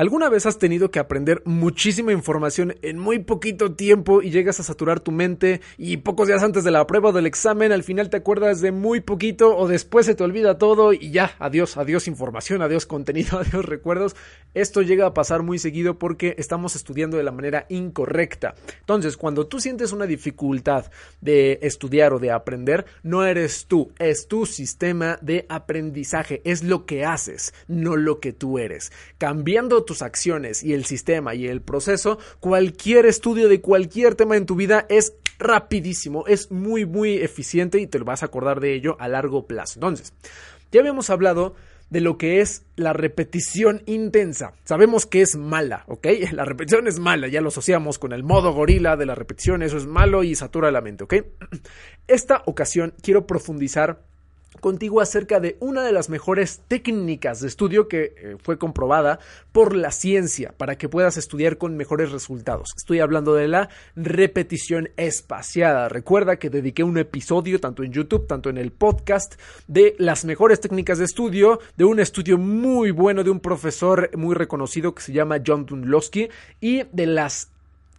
¿Alguna vez has tenido que aprender muchísima información en muy poquito tiempo y llegas a saturar tu mente y pocos días antes de la prueba o del examen al final te acuerdas de muy poquito o después se te olvida todo y ya, adiós, adiós información, adiós contenido, adiós recuerdos? Esto llega a pasar muy seguido porque estamos estudiando de la manera incorrecta. Entonces, cuando tú sientes una dificultad de estudiar o de aprender, no eres tú, es tu sistema de aprendizaje, es lo que haces, no lo que tú eres. Cambiando tus acciones y el sistema y el proceso, cualquier estudio de cualquier tema en tu vida es rapidísimo, es muy muy eficiente y te lo vas a acordar de ello a largo plazo. Entonces, ya habíamos hablado de lo que es la repetición intensa. Sabemos que es mala, ¿ok? La repetición es mala, ya lo asociamos con el modo gorila de la repetición, eso es malo y satura la mente, ¿ok? Esta ocasión quiero profundizar contigo acerca de una de las mejores técnicas de estudio que eh, fue comprobada por la ciencia para que puedas estudiar con mejores resultados. Estoy hablando de la repetición espaciada. Recuerda que dediqué un episodio tanto en YouTube, tanto en el podcast de las mejores técnicas de estudio, de un estudio muy bueno de un profesor muy reconocido que se llama John Dunlowski y de las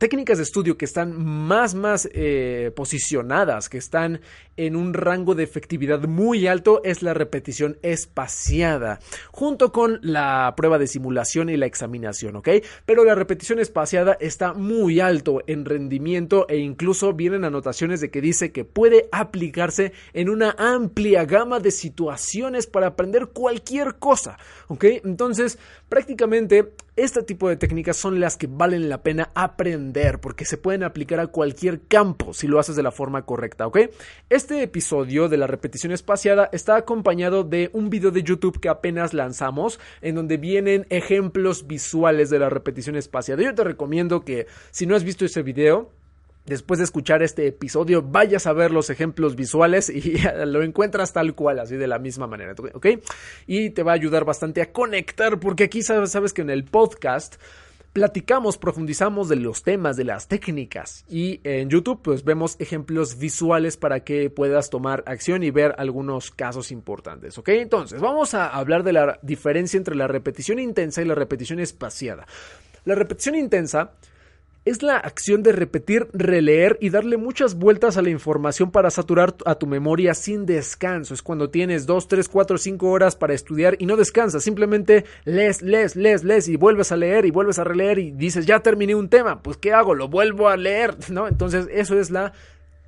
técnicas de estudio que están más, más eh, posicionadas, que están en un rango de efectividad muy alto, es la repetición espaciada, junto con la prueba de simulación y la examinación, ¿ok? Pero la repetición espaciada está muy alto en rendimiento e incluso vienen anotaciones de que dice que puede aplicarse en una amplia gama de situaciones para aprender cualquier cosa, ¿ok? Entonces, prácticamente este tipo de técnicas son las que valen la pena aprender porque se pueden aplicar a cualquier campo si lo haces de la forma correcta, ¿ok? Este episodio de la repetición espaciada está acompañado de un video de YouTube que apenas lanzamos en donde vienen ejemplos visuales de la repetición espaciada. Yo te recomiendo que si no has visto ese video, después de escuchar este episodio, vayas a ver los ejemplos visuales y lo encuentras tal cual, así de la misma manera, ¿ok? Y te va a ayudar bastante a conectar, porque aquí sabes, que en el podcast platicamos, profundizamos de los temas, de las técnicas y en YouTube pues vemos ejemplos visuales para que puedas tomar acción y ver algunos casos importantes, ¿ok? Entonces, vamos a hablar de la diferencia entre la repetición intensa y la repetición espaciada. La repetición intensa es la acción de repetir, releer y darle muchas vueltas a la información para saturar a tu memoria sin descanso. Es cuando tienes 2, 3, 4, 5 horas para estudiar y no descansas. Simplemente lees, lees, lees, lees y vuelves a leer y vuelves a releer y dices, ya terminé un tema. Pues, ¿qué hago? Lo vuelvo a leer, ¿no? Entonces, eso es la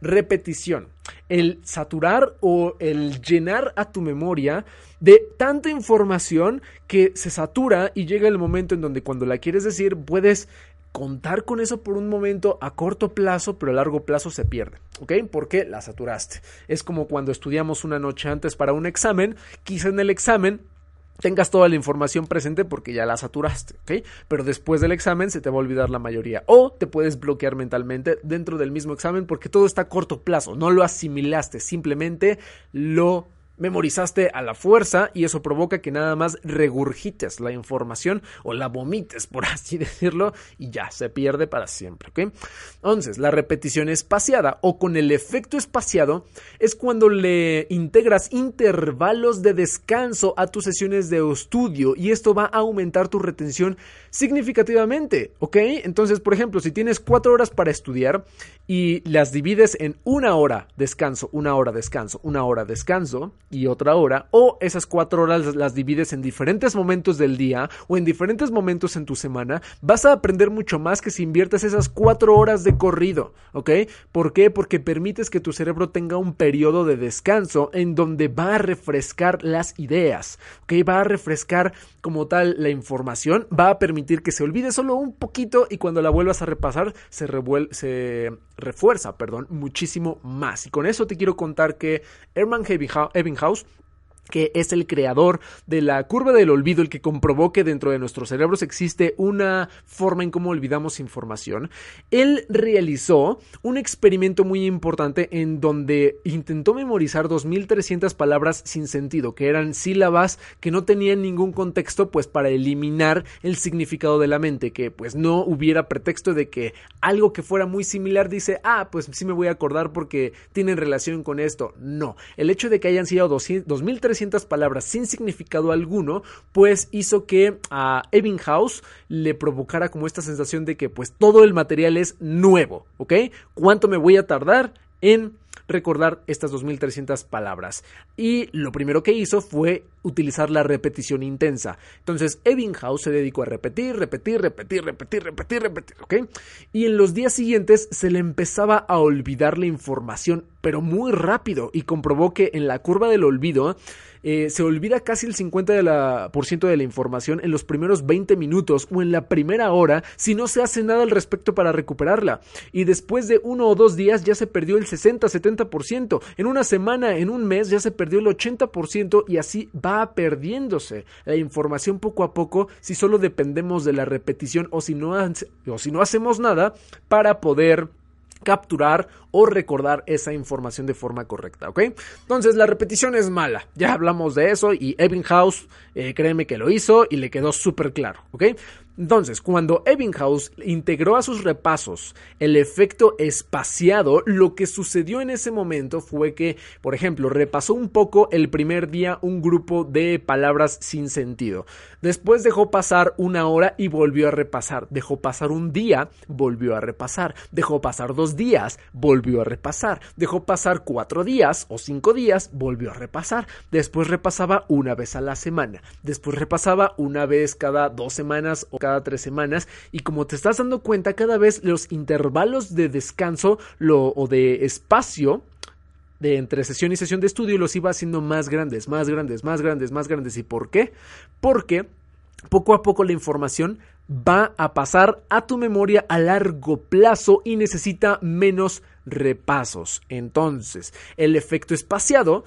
repetición. El saturar o el llenar a tu memoria de tanta información que se satura y llega el momento en donde cuando la quieres decir puedes contar con eso por un momento a corto plazo, pero a largo plazo se pierde, ¿ok? Porque la saturaste. Es como cuando estudiamos una noche antes para un examen, quizá en el examen tengas toda la información presente porque ya la saturaste, ¿ok? Pero después del examen se te va a olvidar la mayoría o te puedes bloquear mentalmente dentro del mismo examen porque todo está a corto plazo, no lo asimilaste, simplemente lo memorizaste a la fuerza y eso provoca que nada más regurgites la información o la vomites, por así decirlo, y ya se pierde para siempre, ¿ok? Entonces, la repetición espaciada o con el efecto espaciado es cuando le integras intervalos de descanso a tus sesiones de estudio y esto va a aumentar tu retención significativamente, ¿ok? Entonces, por ejemplo, si tienes cuatro horas para estudiar y las divides en una hora descanso, una hora descanso, una hora descanso, y otra hora, o esas cuatro horas las divides en diferentes momentos del día o en diferentes momentos en tu semana, vas a aprender mucho más que si inviertes esas cuatro horas de corrido, ¿ok? ¿Por qué? Porque permites que tu cerebro tenga un periodo de descanso en donde va a refrescar las ideas, ¿ok? Va a refrescar como tal la información, va a permitir que se olvide solo un poquito y cuando la vuelvas a repasar se, se refuerza, perdón, muchísimo más. Y con eso te quiero contar que Herman Ebbinghaus que es el creador de la curva del olvido, el que comprobó que dentro de nuestros cerebros existe una forma en cómo olvidamos información, él realizó un experimento muy importante en donde intentó memorizar 2.300 palabras sin sentido, que eran sílabas que no tenían ningún contexto, pues para eliminar el significado de la mente, que pues no hubiera pretexto de que algo que fuera muy similar dice, ah, pues sí me voy a acordar porque tienen relación con esto. No, el hecho de que hayan sido 2.300 palabras sin significado alguno, pues hizo que a Ebbinghaus le provocara como esta sensación de que pues todo el material es nuevo, ¿ok? ¿Cuánto me voy a tardar en recordar estas 2300 palabras. Y lo primero que hizo fue utilizar la repetición intensa. Entonces, Ebbinghaus se dedicó a repetir, repetir, repetir, repetir, repetir, repetir, ¿ok? Y en los días siguientes se le empezaba a olvidar la información, pero muy rápido, y comprobó que en la curva del olvido eh, se olvida casi el 50% de la, por ciento de la información en los primeros 20 minutos o en la primera hora si no se hace nada al respecto para recuperarla. Y después de uno o dos días ya se perdió el 60-70%. En una semana, en un mes ya se perdió el 80% y así va perdiéndose la información poco a poco si solo dependemos de la repetición o si no, o si no hacemos nada para poder capturar o recordar esa información de forma correcta, ¿ok? Entonces la repetición es mala, ya hablamos de eso y Ebbinghaus, eh, créeme que lo hizo y le quedó súper claro, ¿ok? Entonces, cuando Ebbinghaus integró a sus repasos el efecto espaciado, lo que sucedió en ese momento fue que, por ejemplo, repasó un poco el primer día un grupo de palabras sin sentido. Después dejó pasar una hora y volvió a repasar. Dejó pasar un día, volvió a repasar. Dejó pasar dos días, volvió a repasar. Dejó pasar cuatro días o cinco días, volvió a repasar. Después repasaba una vez a la semana. Después repasaba una vez cada dos semanas o cada tres semanas y como te estás dando cuenta cada vez los intervalos de descanso o de espacio de entre sesión y sesión de estudio los iba haciendo más grandes, más grandes, más grandes, más grandes. ¿Y por qué? Porque poco a poco la información va a pasar a tu memoria a largo plazo y necesita menos repasos. Entonces, el efecto espaciado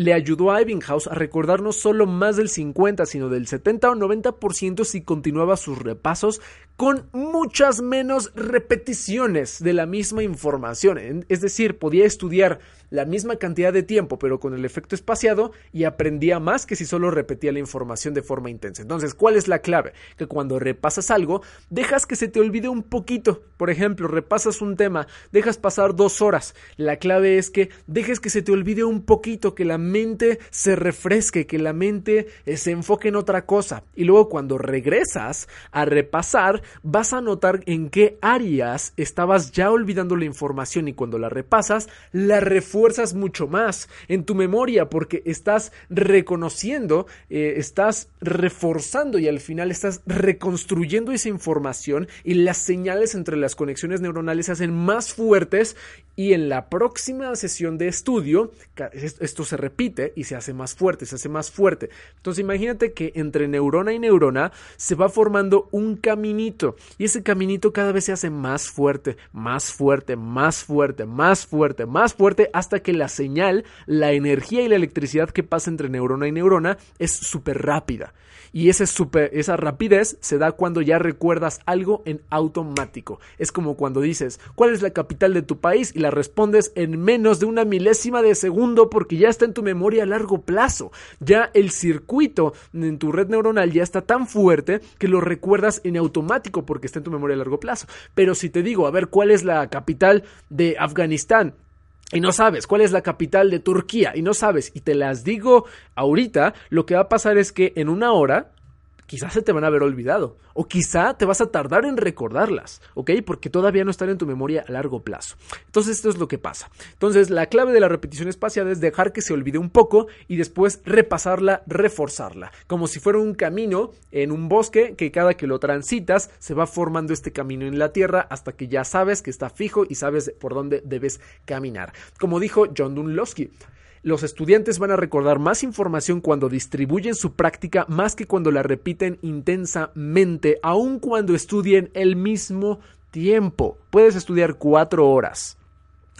le ayudó a Ebbinghaus a recordar no solo más del 50, sino del 70 o 90% si continuaba sus repasos con muchas menos repeticiones de la misma información. Es decir, podía estudiar la misma cantidad de tiempo, pero con el efecto espaciado y aprendía más que si solo repetía la información de forma intensa. Entonces, ¿cuál es la clave? Que cuando repasas algo, dejas que se te olvide un poquito. Por ejemplo, repasas un tema, dejas pasar dos horas. La clave es que dejes que se te olvide un poquito, que la mente se refresque, que la mente eh, se enfoque en otra cosa. Y luego cuando regresas a repasar, vas a notar en qué áreas estabas ya olvidando la información y cuando la repasas, la refuerzas fuerzas mucho más en tu memoria porque estás reconociendo, eh, estás reforzando y al final estás reconstruyendo esa información y las señales entre las conexiones neuronales se hacen más fuertes y en la próxima sesión de estudio esto se repite y se hace más fuerte, se hace más fuerte. Entonces imagínate que entre neurona y neurona se va formando un caminito y ese caminito cada vez se hace más fuerte, más fuerte, más fuerte, más fuerte, más fuerte hasta que la señal, la energía y la electricidad que pasa entre neurona y neurona es súper rápida. Y esa, super, esa rapidez se da cuando ya recuerdas algo en automático. Es como cuando dices, ¿cuál es la capital de tu país? Y la respondes en menos de una milésima de segundo porque ya está en tu memoria a largo plazo. Ya el circuito en tu red neuronal ya está tan fuerte que lo recuerdas en automático porque está en tu memoria a largo plazo. Pero si te digo, a ver, ¿cuál es la capital de Afganistán? y no sabes cuál es la capital de Turquía y no sabes y te las digo ahorita, lo que va a pasar es que en una hora quizás se te van a haber olvidado o quizá te vas a tardar en recordarlas, ¿ok? Porque todavía no están en tu memoria a largo plazo. Entonces esto es lo que pasa. Entonces la clave de la repetición espacial es dejar que se olvide un poco y después repasarla, reforzarla, como si fuera un camino en un bosque que cada que lo transitas se va formando este camino en la tierra hasta que ya sabes que está fijo y sabes por dónde debes caminar. Como dijo John Dunlowski, los estudiantes van a recordar más información cuando distribuyen su práctica más que cuando la repiten intensamente, aun cuando estudien el mismo tiempo. Puedes estudiar cuatro horas.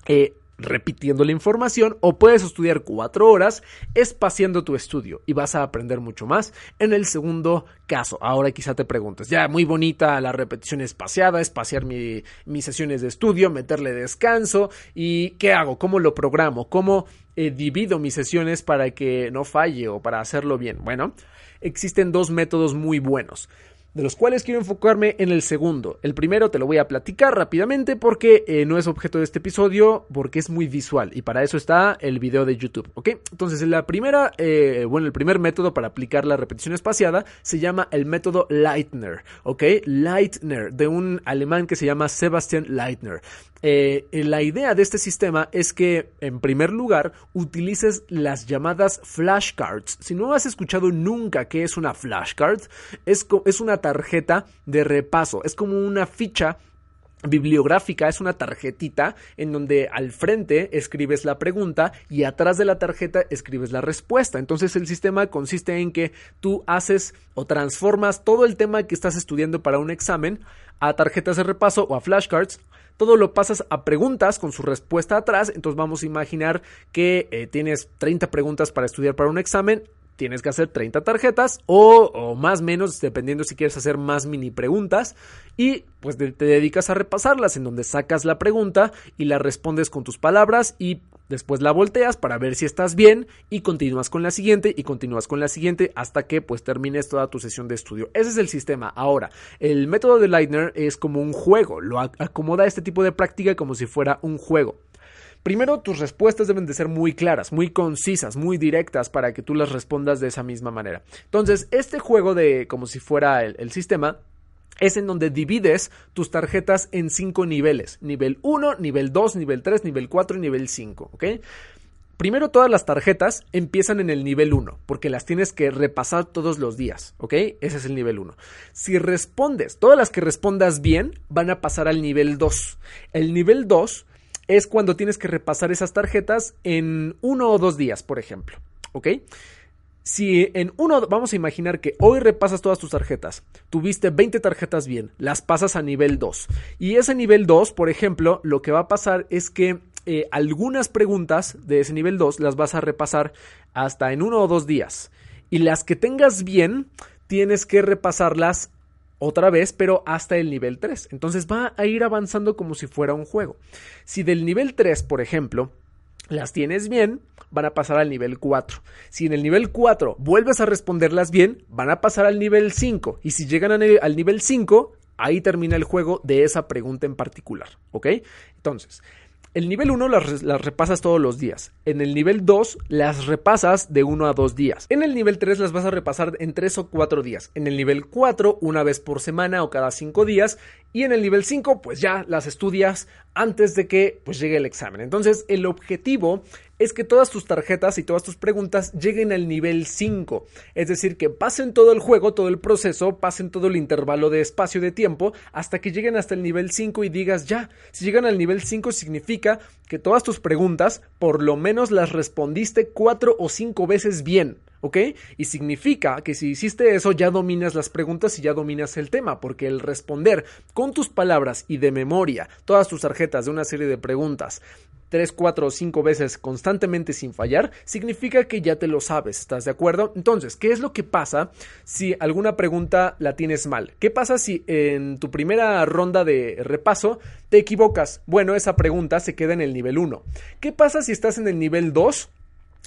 Eh, repitiendo la información o puedes estudiar cuatro horas espaciando tu estudio y vas a aprender mucho más en el segundo caso. Ahora quizá te preguntes, ya muy bonita la repetición espaciada, espaciar mi, mis sesiones de estudio, meterle descanso y ¿qué hago? ¿Cómo lo programo? ¿Cómo eh, divido mis sesiones para que no falle o para hacerlo bien? Bueno, existen dos métodos muy buenos de los cuales quiero enfocarme en el segundo. El primero te lo voy a platicar rápidamente porque eh, no es objeto de este episodio, porque es muy visual y para eso está el video de YouTube, ¿ok? Entonces la primera, eh, bueno, el primer método para aplicar la repetición espaciada se llama el método Leitner, ¿ok? Leitner, de un alemán que se llama Sebastian Leitner. Eh, la idea de este sistema es que, en primer lugar, utilices las llamadas flashcards. Si no has escuchado nunca qué es una flashcard, es, es una tarjeta de repaso, es como una ficha bibliográfica es una tarjetita en donde al frente escribes la pregunta y atrás de la tarjeta escribes la respuesta. Entonces el sistema consiste en que tú haces o transformas todo el tema que estás estudiando para un examen a tarjetas de repaso o a flashcards todo lo pasas a preguntas con su respuesta atrás. Entonces vamos a imaginar que eh, tienes 30 preguntas para estudiar para un examen. Tienes que hacer 30 tarjetas o, o más menos, dependiendo si quieres hacer más mini preguntas. Y pues te dedicas a repasarlas, en donde sacas la pregunta y la respondes con tus palabras y Después la volteas para ver si estás bien y continúas con la siguiente y continúas con la siguiente hasta que pues termines toda tu sesión de estudio. Ese es el sistema. Ahora, el método de Leitner es como un juego, lo acomoda este tipo de práctica como si fuera un juego. Primero, tus respuestas deben de ser muy claras, muy concisas, muy directas para que tú las respondas de esa misma manera. Entonces, este juego de como si fuera el, sistema es en donde divides tus tarjetas en cinco niveles. Nivel 1, nivel 2, nivel 3, nivel 4 y nivel 5. ¿Ok? Primero todas las tarjetas empiezan en el nivel 1, porque las tienes que repasar todos los días, ¿ok? Ese es el nivel 1. Si respondes, todas las que respondas bien, van a pasar al nivel 2. El nivel 2 es cuando tienes que repasar esas tarjetas en uno o dos días, por ejemplo, ¿ok? Si en uno, vamos a imaginar que hoy repasas todas tus tarjetas, tuviste 20 tarjetas bien, las pasas a nivel 2. Y ese nivel 2, por ejemplo, lo que va a pasar es que eh, algunas preguntas de ese nivel 2 las vas a repasar hasta en uno o dos días. Y las que tengas bien, tienes que repasarlas otra vez, pero hasta el nivel 3. Entonces va a ir avanzando como si fuera un juego. Si del nivel 3, por ejemplo, las tienes bien, van a pasar al nivel 4. Si en el nivel 4 vuelves a responderlas bien, van a pasar al nivel 5. Y si llegan al nivel 5, ahí termina el juego de esa pregunta en particular. ¿Ok? Entonces, el nivel 1 las, repasas todos los días. En el nivel 2 las repasas de 1 a 2 días. En el nivel 3 las vas a repasar en 3 o 4 días. En el nivel 4 una vez por semana o cada 5 días. Y en el nivel 5 pues ya las estudias antes de que pues llegue el examen. Entonces el objetivo es que todas tus tarjetas y todas tus preguntas lleguen al nivel 5. Es decir, que pasen todo el juego, todo el proceso, pasen todo el intervalo de espacio de tiempo hasta que lleguen hasta el nivel 5 y digas ya. Si llegan al nivel 5 significa que todas tus preguntas por lo menos las respondiste 4 o 5 veces bien. ¿Ok? Y significa que si hiciste eso ya dominas las preguntas y ya dominas el tema, porque el responder con tus palabras y de memoria todas tus tarjetas de una serie de preguntas tres, cuatro o cinco veces constantemente sin fallar, significa que ya te lo sabes, ¿estás de acuerdo? Entonces, ¿qué es lo que pasa si alguna pregunta la tienes mal? ¿Qué pasa si en tu primera ronda de repaso te equivocas? Bueno, esa pregunta se queda en el nivel 1. ¿Qué pasa si estás en el nivel 2?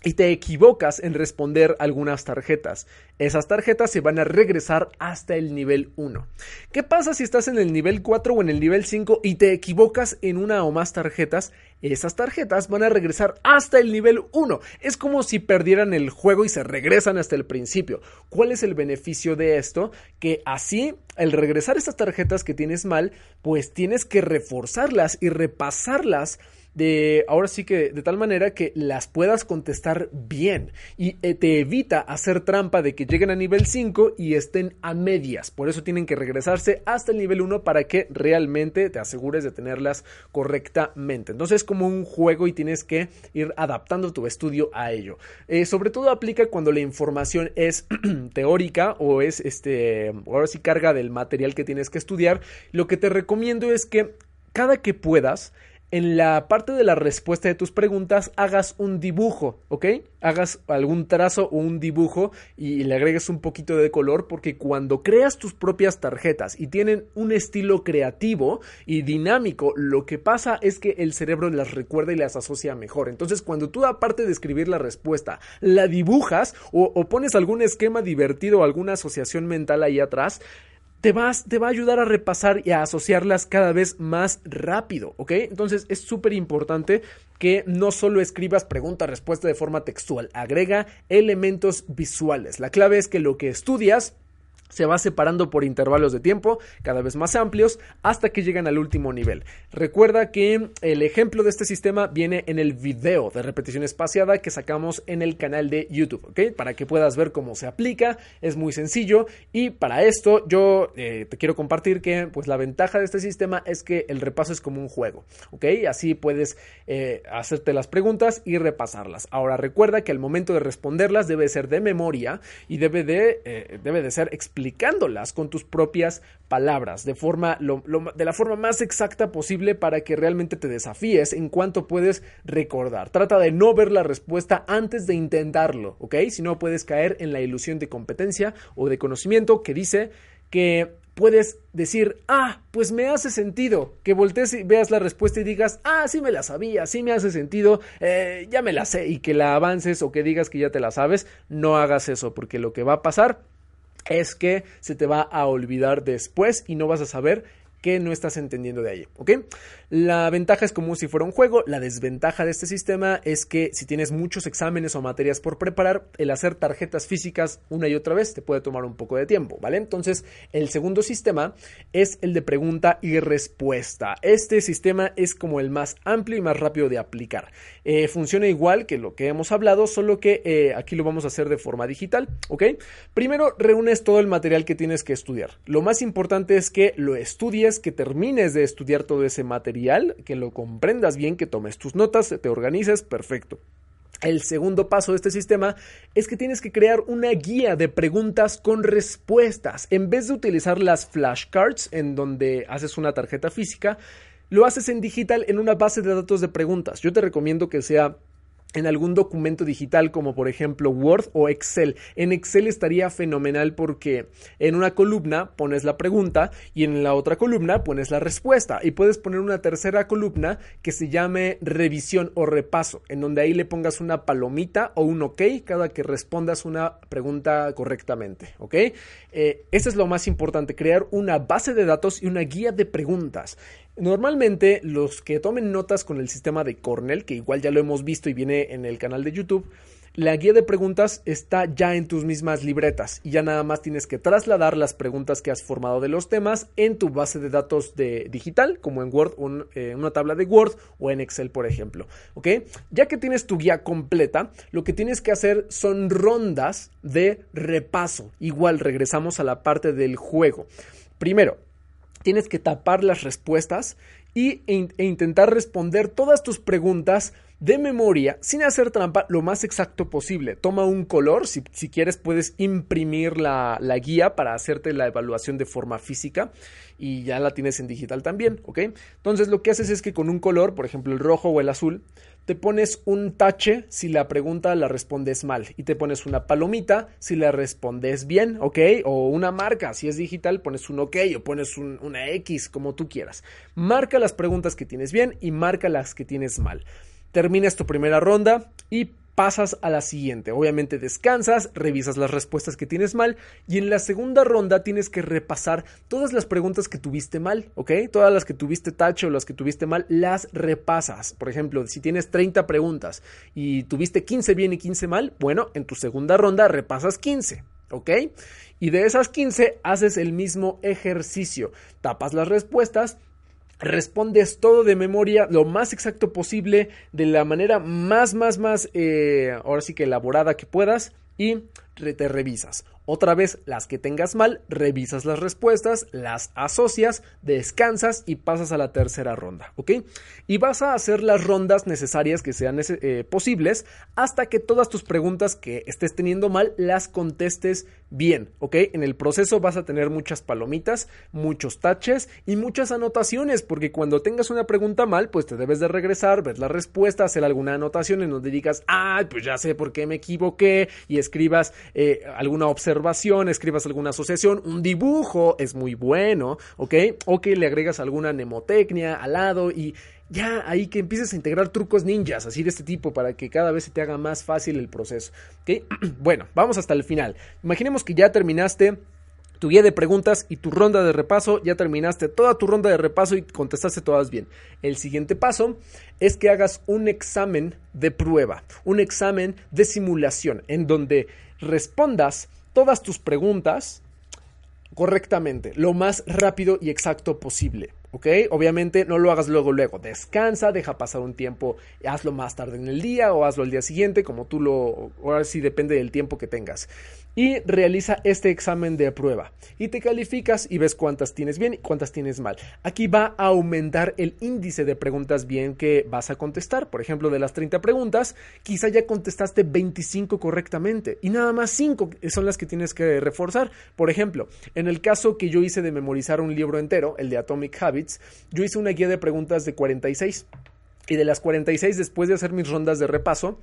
Y te equivocas en responder algunas tarjetas. Esas tarjetas se van a regresar hasta el nivel 1. ¿Qué pasa si estás en el nivel 4 o en el nivel 5 y te equivocas en una o más tarjetas? Esas tarjetas van a regresar hasta el nivel 1. Es como si perdieran el juego y se regresan hasta el principio. ¿Cuál es el beneficio de esto? Que así, al regresar estas tarjetas que tienes mal, pues tienes que reforzarlas y repasarlas de ahora sí que de tal manera que las puedas contestar bien y eh, te evita hacer trampa de que lleguen a nivel 5 y estén a medias. Por eso tienen que regresarse hasta el nivel 1 para que realmente te asegures de tenerlas correctamente. Entonces es como un juego y tienes que ir adaptando tu estudio a ello. Eh, sobre todo aplica cuando la información es teórica o es este ahora sí carga del material que tienes que estudiar. Lo que te recomiendo es que cada que puedas en la parte de la respuesta de tus preguntas hagas un dibujo, ¿ok? Hagas algún trazo o un dibujo y le agregues un poquito de color porque cuando creas tus propias tarjetas y tienen un estilo creativo y dinámico, lo que pasa es que el cerebro las recuerda y las asocia mejor. Entonces, cuando tú aparte de escribir la respuesta, la dibujas o, o pones algún esquema divertido o alguna asociación mental ahí atrás, te, te va a ayudar a repasar y a asociarlas cada vez más rápido, ¿ok? Entonces es súper importante que no solo escribas pregunta-respuesta de forma textual, agrega elementos visuales. La clave es que lo que estudias se va separando por intervalos de tiempo cada vez más amplios hasta que llegan al último nivel. Recuerda que el ejemplo de este sistema viene en el video de repetición espaciada que sacamos en el canal de YouTube. Para que puedas ver cómo se aplica, es muy sencillo y para esto yo eh, te quiero compartir que pues la ventaja de este sistema es que el repaso es como un juego. Así puedes eh, hacerte las preguntas y repasarlas. Ahora recuerda que al momento de responderlas debe ser de memoria y debe de, eh, debe de ser explicado explicándolas con tus propias palabras, de, forma, de la forma más exacta posible para que realmente te desafíes en cuanto puedes recordar. Trata de no ver la respuesta antes de intentarlo, ¿ok? Si no puedes caer en la ilusión de competencia o de conocimiento que dice que puedes decir, ah, pues me hace sentido, que voltees y veas la respuesta y digas, ah, sí me la sabía, sí me hace sentido, eh, ya me la sé, y que la avances o que digas que ya te la sabes, no hagas eso, porque lo que va a pasar es que se te va a olvidar después y no vas a saber que no estás entendiendo de ahí, ¿ok? La ventaja es como si fuera un juego, la desventaja de este sistema es que si tienes muchos exámenes o materias por preparar, el hacer tarjetas físicas una y otra vez te puede tomar un poco de tiempo, ¿vale? Entonces, el segundo sistema es el de pregunta y respuesta. Este sistema es como el más amplio y más rápido de aplicar. Eh, funciona igual que lo que hemos hablado, solo que eh, aquí lo vamos a hacer de forma digital, ¿ok? Primero, reúnes todo el material que tienes que estudiar. Lo más importante es que lo estudies que termines de estudiar todo ese material, que lo comprendas bien, que tomes tus notas, te organices, perfecto. El segundo paso de este sistema es que tienes que crear una guía de preguntas con respuestas. En vez de utilizar las flashcards en donde haces una tarjeta física, lo haces en digital en una base de datos de preguntas. Yo te recomiendo que sea en algún documento digital como por ejemplo Word o Excel. En Excel estaría fenomenal porque en una columna pones la pregunta y en la otra columna pones la respuesta y puedes poner una tercera columna que se llame revisión o repaso, en donde ahí le pongas una palomita o un ok cada que respondas una pregunta correctamente, ¿ok? Eh, eso es lo más importante, crear una base de datos y una guía de preguntas. Normalmente los que tomen notas con el sistema de Cornell, que igual ya lo hemos visto y viene en el canal de YouTube, la guía de preguntas está ya en tus mismas libretas y ya nada más tienes que trasladar las preguntas que has formado de los temas en tu base de datos digital, como en Word, en eh, una tabla de Word o en Excel, por ejemplo. ¿Ok? Ya que tienes tu guía completa, lo que tienes que hacer son rondas de repaso. Igual regresamos a la parte del juego. Primero, tienes que tapar las respuestas y, e, e, intentar responder todas tus preguntas de memoria sin hacer trampa lo más exacto posible. Toma un color, si, quieres puedes imprimir la, la, guía para hacerte la evaluación de forma física y ya la tienes en digital también, ¿ok? Entonces lo que haces es que con un color, por ejemplo el rojo o el azul, te pones un tache si la pregunta la respondes mal y te pones una palomita si la respondes bien, ¿ok? O una marca, si es digital pones un OK o pones una X, como tú quieras. Marca las preguntas que tienes bien y marca las que tienes mal. Terminas tu primera ronda y pasas a la siguiente. Obviamente descansas, revisas las respuestas que tienes mal y en la segunda ronda tienes que repasar todas las preguntas que tuviste mal, ¿ok? Todas las que tuviste tacho o las que tuviste mal, las repasas. Por ejemplo, si tienes 30 preguntas y tuviste 15 bien y 15 mal, bueno, en tu segunda ronda repasas 15. ¿ok? Y de esas 15 haces el mismo ejercicio. Tapas las respuestas respondes todo de memoria lo más exacto posible, de la manera más, más, más, eh, ahora sí que elaborada que puedas y te revisas. Otra vez, las que tengas mal, revisas las respuestas, las asocias, descansas y pasas a la tercera ronda, ¿ok? Y vas a hacer las rondas necesarias que sean eh, posibles hasta que todas tus preguntas que estés teniendo mal las contestes bien, ¿ok? En el proceso vas a tener muchas palomitas, muchos taches y muchas anotaciones, porque cuando tengas una pregunta mal, pues te debes de regresar, ver la respuesta, hacer alguna anotación en donde digas, ah, pues ya sé por qué me equivoqué y escribas eh, alguna observación, escribas alguna asociación, un dibujo es muy bueno, ¿ok? O que le agregas alguna mnemotecnia al lado y ya ahí que empieces a integrar trucos ninjas, así de este tipo, para que cada vez se te haga más fácil el proceso. ¿ok? bueno, vamos hasta el final. Imaginemos que ya terminaste tu guía de preguntas y tu ronda de repaso, ya terminaste toda tu ronda de repaso y contestaste todas bien. El siguiente paso es que hagas un examen de prueba, un examen de simulación, en donde respondas todas tus preguntas correctamente, lo más rápido y exacto posible. ¿Ok? Obviamente no lo hagas luego, luego. Descansa, deja pasar un tiempo, hazlo más tarde en el día o hazlo el día siguiente, como tú lo, ahora sí depende del tiempo que tengas y realiza este examen de prueba y te calificas y ves cuántas tienes bien y cuántas tienes mal. Aquí va a aumentar el índice de preguntas bien que vas a contestar. Por ejemplo, de las 30 preguntas, quizá ya contestaste 25 correctamente y nada más 5 son las que tienes que reforzar. Por ejemplo, en el caso que yo hice de memorizar un libro entero, el de Atomic Habits, yo hice una guía de preguntas de 46 y de las 46 después de hacer mis rondas de repaso,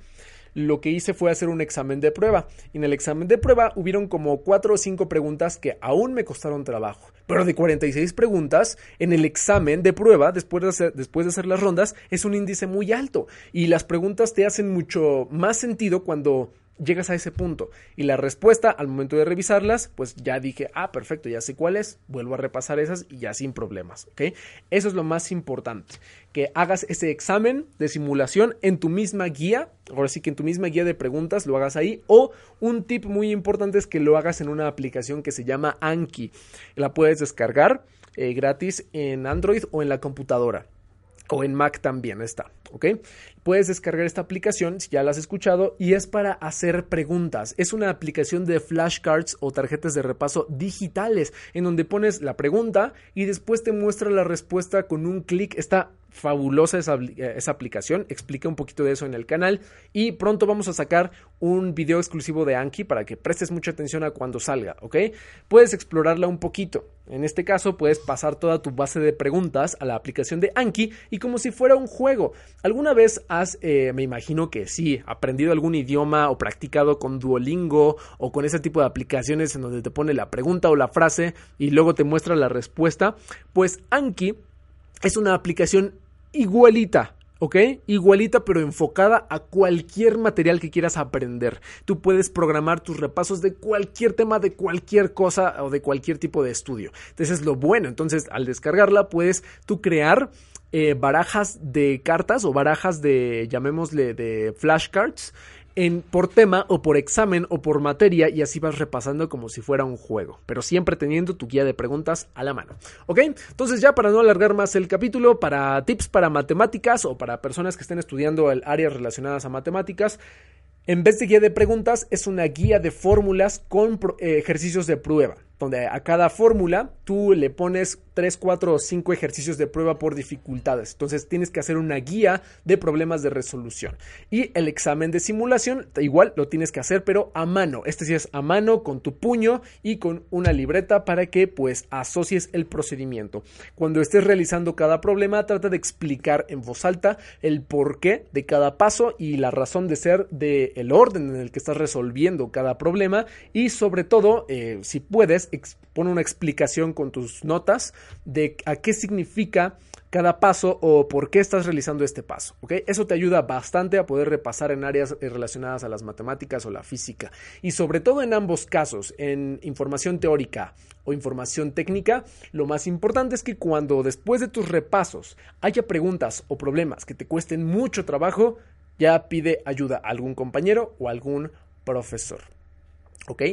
lo que hice fue hacer un examen de prueba. Y en el examen de prueba hubieron como cuatro o cinco preguntas que aún me costaron trabajo. Pero de 46 preguntas, en el examen de prueba, después de, hacer, después de hacer las rondas, es un índice muy alto. Y las preguntas te hacen mucho más sentido cuando llegas a ese punto. Y la respuesta al momento de revisarlas, pues ya dije, ah, perfecto, ya sé cuál es, vuelvo a repasar esas y ya sin problemas, ¿ok? Eso es lo más importante, que hagas ese examen de simulación en tu misma guía, ahora sí que en tu misma guía de preguntas lo hagas ahí, o un tip muy importante es que lo hagas en una aplicación que se llama Anki. La puedes descargar eh, gratis en Android o en la computadora o en Mac también está, ¿ok? Puedes descargar esta aplicación si ya la has escuchado y es para hacer preguntas. Es una aplicación de flashcards o tarjetas de repaso digitales en donde pones la pregunta y después te muestra la respuesta con un clic. Está fabulosa esa, esa, aplicación. Expliqué un poquito de eso en el canal. Y pronto vamos a sacar un video exclusivo de Anki para que prestes mucha atención a cuando salga, ¿ok? Puedes explorarla un poquito. En este caso, puedes pasar toda tu base de preguntas a la aplicación de Anki y como si fuera un juego. ¿Alguna vez eh, me imagino que sí, aprendido algún idioma o practicado con Duolingo o con ese tipo de aplicaciones en donde te pone la pregunta o la frase y luego te muestra la respuesta? Pues Anki es una aplicación igualita. ¿ok? Igualita pero enfocada a cualquier material que quieras aprender. Tú puedes programar tus repasos de cualquier tema, de cualquier cosa o de cualquier tipo de estudio. Entonces es lo bueno. Entonces al descargarla puedes tú crear eh, barajas de cartas o barajas de, llamémosle, de flashcards en, por tema o por examen o por materia y así vas repasando como si fuera un juego, pero siempre teniendo tu guía de preguntas a la mano. ¿Ok? Entonces ya para no alargar más el capítulo, para tips para matemáticas o para personas que estén estudiando áreas relacionadas a matemáticas, en vez de guía de preguntas es una guía de fórmulas con eh, ejercicios de prueba donde a cada fórmula tú le pones 3, 4 o 5 ejercicios de prueba por dificultades. Entonces tienes que hacer una guía de problemas de resolución. Y el examen de simulación, igual lo tienes que hacer, pero a mano. Este sí es a mano, con tu puño y con una libreta para que pues asocies el procedimiento. Cuando estés realizando cada problema, trata de explicar en voz alta el porqué de cada paso y la razón de ser del el orden en el que estás resolviendo cada problema. Y sobre todo, eh, si puedes, pone una explicación con tus notas de a qué significa cada paso o por qué estás realizando este paso. Eso te ayuda bastante a poder repasar en áreas eh, relacionadas a las matemáticas o la física. Y sobre todo en ambos casos, en información teórica o información técnica, lo más importante es que cuando después de tus repasos haya preguntas o problemas que te cuesten mucho trabajo, ya pide ayuda a algún compañero o algún profesor. ¿Ok?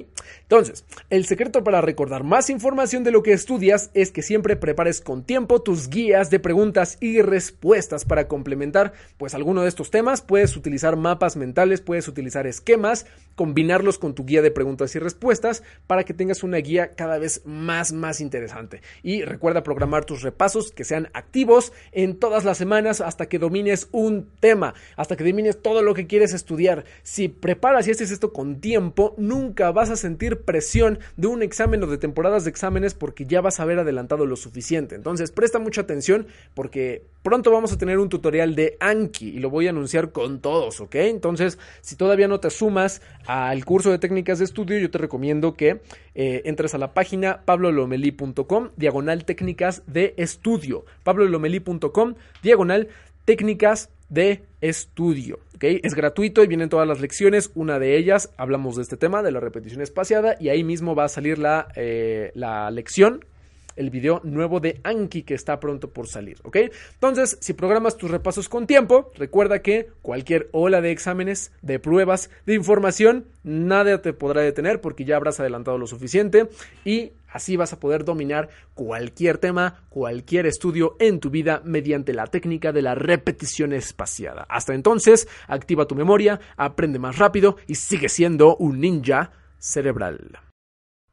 Entonces, el secreto para recordar más información de lo que estudias es que siempre prepares con tiempo tus guías de preguntas y respuestas para complementar pues alguno de estos temas. Puedes utilizar mapas mentales, puedes utilizar esquemas, combinarlos con tu guía de preguntas y respuestas para que tengas una guía cada vez más más interesante. Y recuerda programar tus repasos que sean activos en todas las semanas hasta que domines un tema, hasta que domines todo lo que quieres estudiar. Si preparas y haces esto con tiempo, nunca vas a sentir presión de un examen o de temporadas de exámenes porque ya vas a haber adelantado lo suficiente. Entonces, presta mucha atención porque pronto vamos a tener un tutorial de Anki y lo voy a anunciar con todos, ¿ok? Entonces, si todavía no te sumas al curso de técnicas de estudio, yo te recomiendo que eh, entres a la página pablolomeli.com, diagonal técnicas de estudio. pablolomeli.com, diagonal técnicas de estudio. ¿okay? Es gratuito y vienen todas las lecciones. Una de ellas hablamos de este tema, de la repetición espaciada, y ahí mismo va a salir la, eh, la lección el video nuevo de Anki que está pronto por salir, ¿ok? Entonces, si programas tus repasos con tiempo, recuerda que cualquier ola de exámenes, de pruebas, de información, nada te podrá detener porque ya habrás adelantado lo suficiente y así vas a poder dominar cualquier tema, cualquier estudio en tu vida mediante la técnica de la repetición espaciada. Hasta entonces, activa tu memoria, aprende más rápido y sigue siendo un ninja cerebral.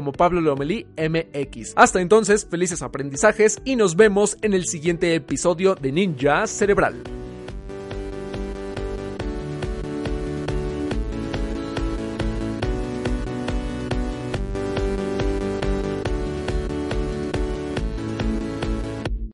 como Pablo Lomelí MX. Hasta entonces, felices aprendizajes y nos vemos en el siguiente episodio de Ninja Cerebral.